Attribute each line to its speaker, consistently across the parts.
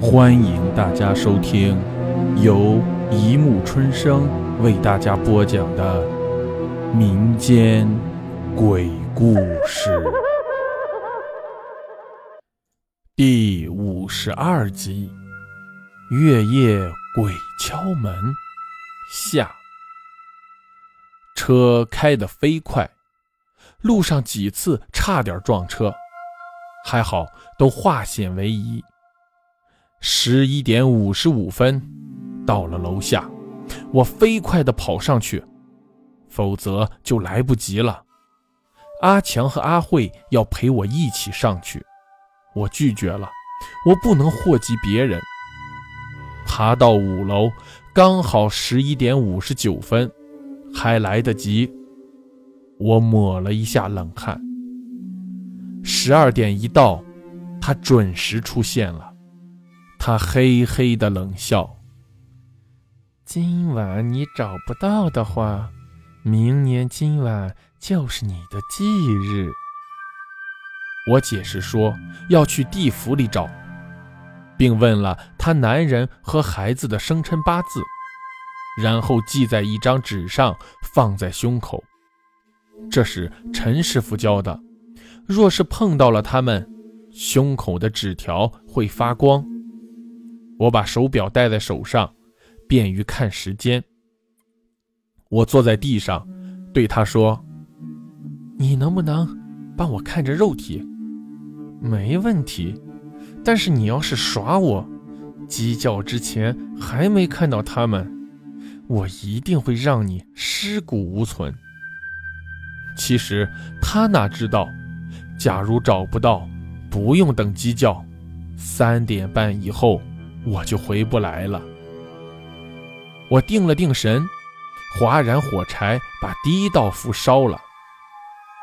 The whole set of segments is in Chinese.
Speaker 1: 欢迎大家收听由一木春生为大家播讲的民间鬼故事第五十二集《月夜鬼敲门》下。车开得飞快，路上几次差点撞车，还好都化险为夷。十一点五十五分，到了楼下，我飞快地跑上去，否则就来不及了。阿强和阿慧要陪我一起上去，我拒绝了，我不能祸及别人。爬到五楼，刚好十一点五十九分，还来得及。我抹了一下冷汗。十二点一到，他准时出现了。他嘿嘿的冷笑。今晚你找不到的话，明年今晚就是你的忌日。我解释说要去地府里找，并问了他男人和孩子的生辰八字，然后记在一张纸上，放在胸口。这是陈师傅教的，若是碰到了他们，胸口的纸条会发光。我把手表戴在手上，便于看时间。我坐在地上，对他说：“你能不能帮我看着肉体？没问题，但是你要是耍我，鸡叫之前还没看到他们，我一定会让你尸骨无存。”其实他哪知道，假如找不到，不用等鸡叫，三点半以后。我就回不来了。我定了定神，划燃火柴，把第一道符烧了，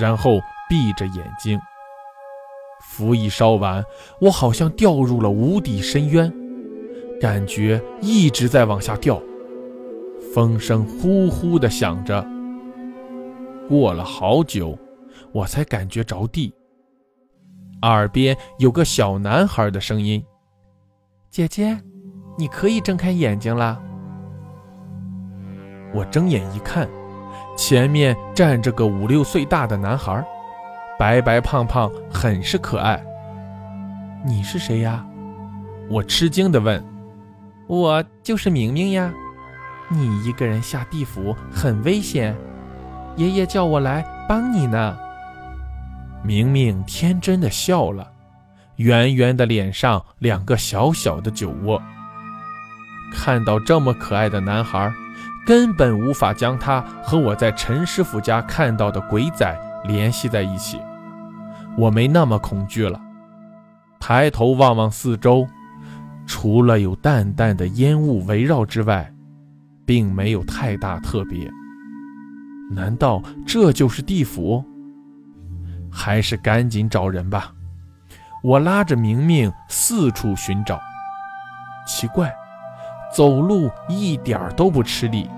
Speaker 1: 然后闭着眼睛。符一烧完，我好像掉入了无底深渊，感觉一直在往下掉。风声呼呼地响着。过了好久，我才感觉着地，耳边有个小男孩的声音。姐姐，你可以睁开眼睛了。我睁眼一看，前面站着个五六岁大的男孩，白白胖胖，很是可爱。你是谁呀？我吃惊地问。我就是明明呀。你一个人下地府很危险，爷爷叫我来帮你呢。明明天真的笑了。圆圆的脸上两个小小的酒窝。看到这么可爱的男孩，根本无法将他和我在陈师傅家看到的鬼仔联系在一起。我没那么恐惧了，抬头望望四周，除了有淡淡的烟雾围绕之外，并没有太大特别。难道这就是地府？还是赶紧找人吧。我拉着明明四处寻找，奇怪，走路一点都不吃力，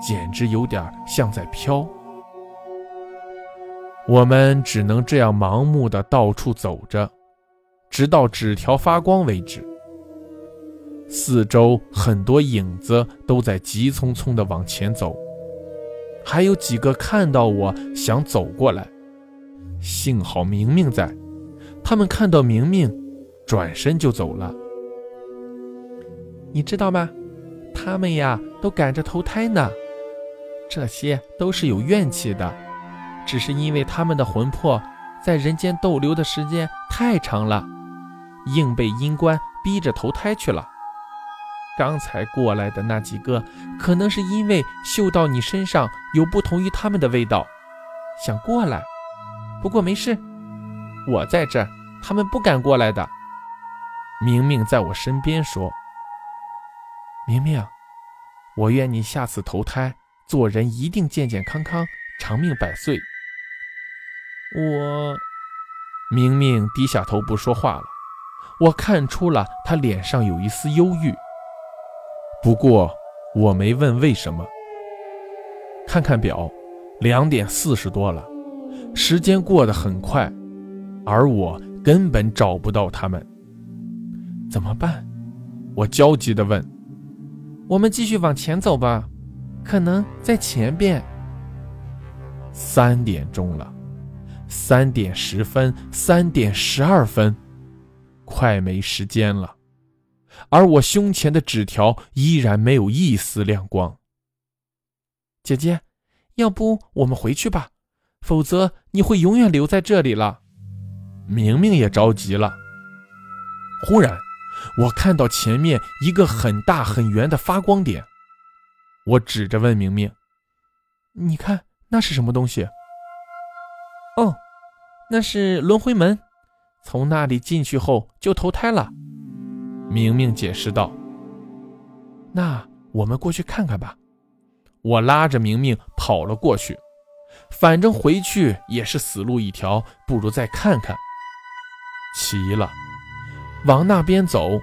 Speaker 1: 简直有点像在飘。我们只能这样盲目的到处走着，直到纸条发光为止。四周很多影子都在急匆匆的往前走，还有几个看到我想走过来，幸好明明在。他们看到明明，转身就走了。你知道吗？他们呀，都赶着投胎呢。这些都是有怨气的，只是因为他们的魂魄在人间逗留的时间太长了，硬被阴官逼着投胎去了。刚才过来的那几个，可能是因为嗅到你身上有不同于他们的味道，想过来。不过没事。我在这儿，他们不敢过来的。明明在我身边说：“明明，我愿你下次投胎做人一定健健康康、长命百岁。”我，明明低下头不说话了。我看出了他脸上有一丝忧郁。不过我没问为什么。看看表，两点四十多了，时间过得很快。而我根本找不到他们。怎么办？我焦急地问。
Speaker 2: 我们继续往前走吧，可能在前边。
Speaker 1: 三点钟了，三点十分，三点十二分，快没时间了。而我胸前的纸条依然没有一丝亮光。
Speaker 2: 姐姐，要不我们回去吧，否则你会永远留在这里了。
Speaker 1: 明明也着急了。忽然，我看到前面一个很大很圆的发光点，我指着问明明：“
Speaker 2: 你看那是什么东西？”“哦，那是轮回门，从那里进去后就投胎了。”
Speaker 1: 明明解释道。
Speaker 2: “那我们过去看看吧。”
Speaker 1: 我拉着明明跑了过去，反正回去也是死路一条，不如再看看。齐了，往那边走，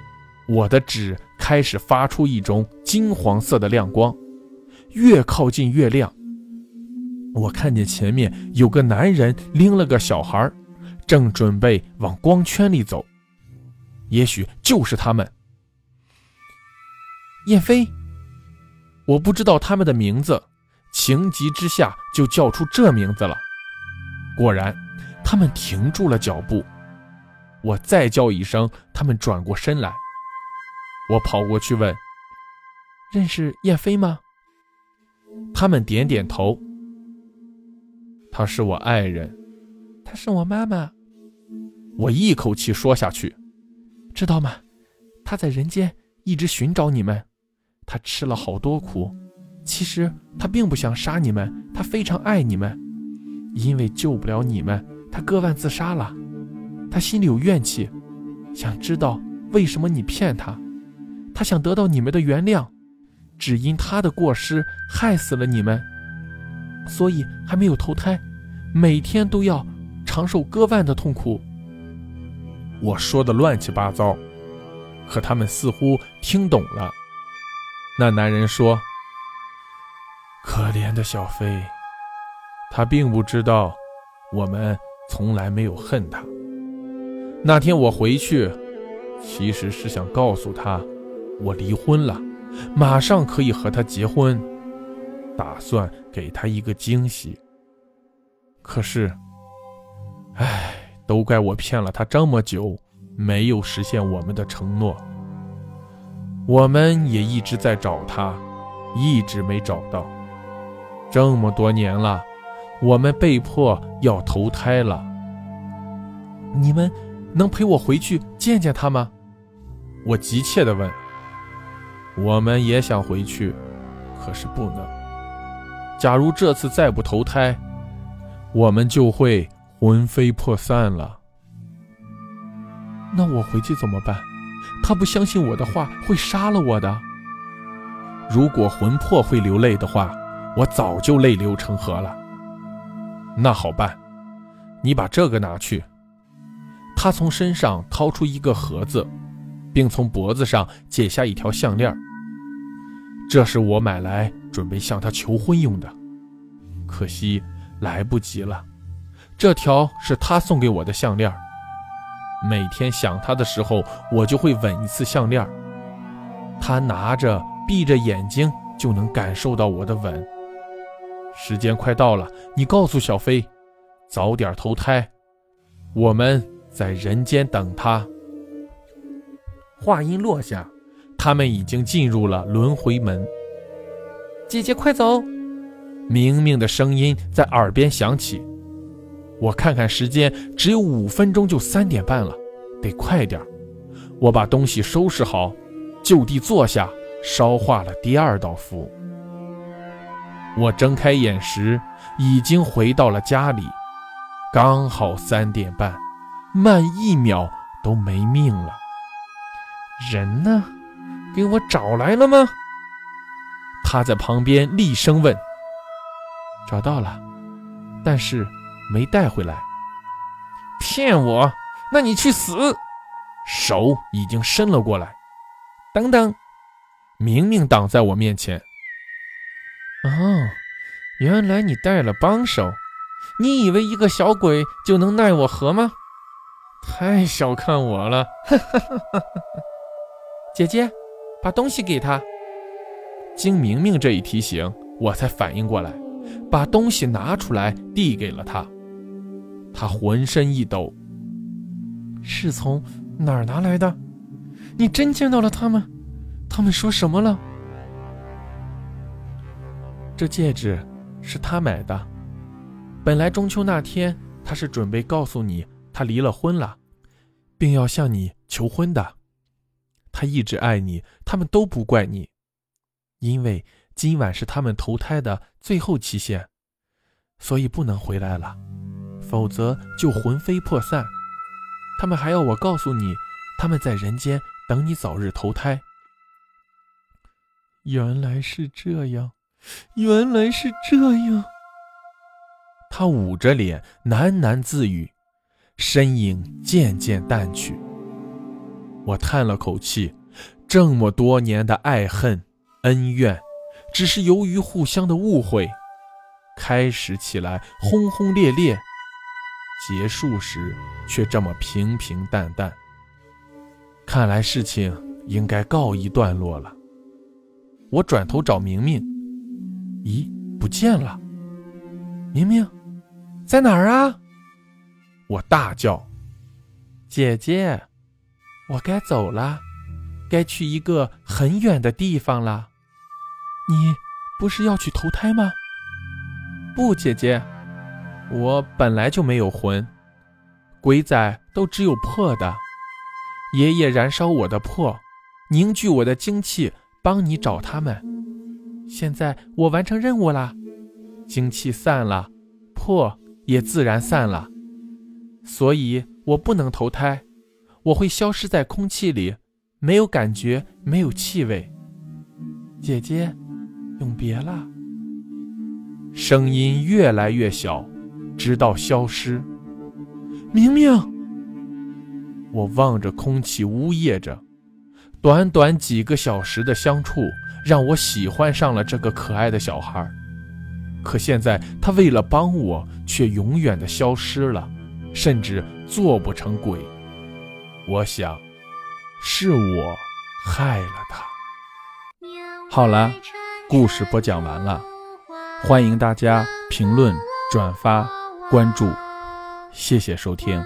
Speaker 1: 我的纸开始发出一种金黄色的亮光，越靠近越亮。我看见前面有个男人拎了个小孩，正准备往光圈里走，也许就是他们。
Speaker 2: 燕飞，
Speaker 1: 我不知道他们的名字，情急之下就叫出这名字了。果然，他们停住了脚步。我再叫一声，他们转过身来。我跑过去问：“
Speaker 2: 认识燕飞吗？”
Speaker 1: 他们点点头。他是我爱人，
Speaker 2: 他是我妈妈。
Speaker 1: 我一口气说下去，
Speaker 2: 知道吗？他在人间一直寻找你们，他吃了好多苦。其实他并不想杀你们，他非常爱你们，因为救不了你们，他割腕自杀了。他心里有怨气，想知道为什么你骗他，他想得到你们的原谅，只因他的过失害死了你们，所以还没有投胎，每天都要长受割腕的痛苦。
Speaker 1: 我说的乱七八糟，可他们似乎听懂了。那男人说：“可怜的小飞，他并不知道，我们从来没有恨他。”那天我回去，其实是想告诉他，我离婚了，马上可以和他结婚，打算给他一个惊喜。可是，唉，都怪我骗了他这么久，没有实现我们的承诺。我们也一直在找他，一直没找到。这么多年了，我们被迫要投胎了。
Speaker 2: 你们。能陪我回去见见他吗？
Speaker 1: 我急切地问。我们也想回去，可是不能。假如这次再不投胎，我们就会魂飞魄散了。
Speaker 2: 那我回去怎么办？他不相信我的话，会杀了我的。
Speaker 1: 如果魂魄会流泪的话，我早就泪流成河了。那好办，你把这个拿去。他从身上掏出一个盒子，并从脖子上解下一条项链。这是我买来准备向他求婚用的，可惜来不及了。这条是他送给我的项链，每天想他的时候，我就会吻一次项链。他拿着，闭着眼睛就能感受到我的吻。时间快到了，你告诉小飞，早点投胎，我们。在人间等他。话音落下，他们已经进入了轮回门。
Speaker 2: 姐姐，快走！
Speaker 1: 明明的声音在耳边响起。我看看时间，只有五分钟就三点半了，得快点我把东西收拾好，就地坐下，烧化了第二道符。我睁开眼时，已经回到了家里，刚好三点半。慢一秒都没命了。
Speaker 2: 人呢？给我找来了吗？
Speaker 1: 他在旁边厉声问。
Speaker 2: 找到了，但是没带回来。
Speaker 1: 骗我？那你去死！手已经伸了过来。
Speaker 2: 等等，
Speaker 1: 明明挡在我面前。
Speaker 2: 哦，原来你带了帮手。你以为一个小鬼就能奈我何吗？太小看我了！姐姐，把东西给他。
Speaker 1: 经明明这一提醒，我才反应过来，把东西拿出来递给了他。他浑身一抖，
Speaker 2: 是从哪儿拿来的？你真见到了他们？他们说什么了？这戒指是他买的。本来中秋那天，他是准备告诉你他离了婚了，并要向你求婚的。他一直爱你，他们都不怪你，因为今晚是他们投胎的最后期限，所以不能回来了，否则就魂飞魄散。他们还要我告诉你，他们在人间等你早日投胎。原来是这样。原来是这样。
Speaker 1: 他捂着脸喃喃自语，身影渐渐淡去。我叹了口气，这么多年的爱恨恩怨，只是由于互相的误会，开始起来轰轰烈烈，结束时却这么平平淡淡。看来事情应该告一段落了。我转头找明明。咦，不见了！
Speaker 2: 明明，在哪儿啊？
Speaker 1: 我大叫：“
Speaker 2: 姐姐，我该走了，该去一个很远的地方了。你不是要去投胎吗？”不，姐姐，我本来就没有魂，鬼仔都只有魄的。爷爷燃烧我的魄，凝聚我的精气，帮你找他们。现在我完成任务了，精气散了，魄也自然散了，所以我不能投胎，我会消失在空气里，没有感觉，没有气味。姐姐，永别了。
Speaker 1: 声音越来越小，直到消失。
Speaker 2: 明明，
Speaker 1: 我望着空气，呜咽着。短短几个小时的相处，让我喜欢上了这个可爱的小孩。可现在他为了帮我，却永远的消失了，甚至做不成鬼。我想，是我害了他。好了，故事播讲完了，欢迎大家评论、转发、关注，谢谢收听。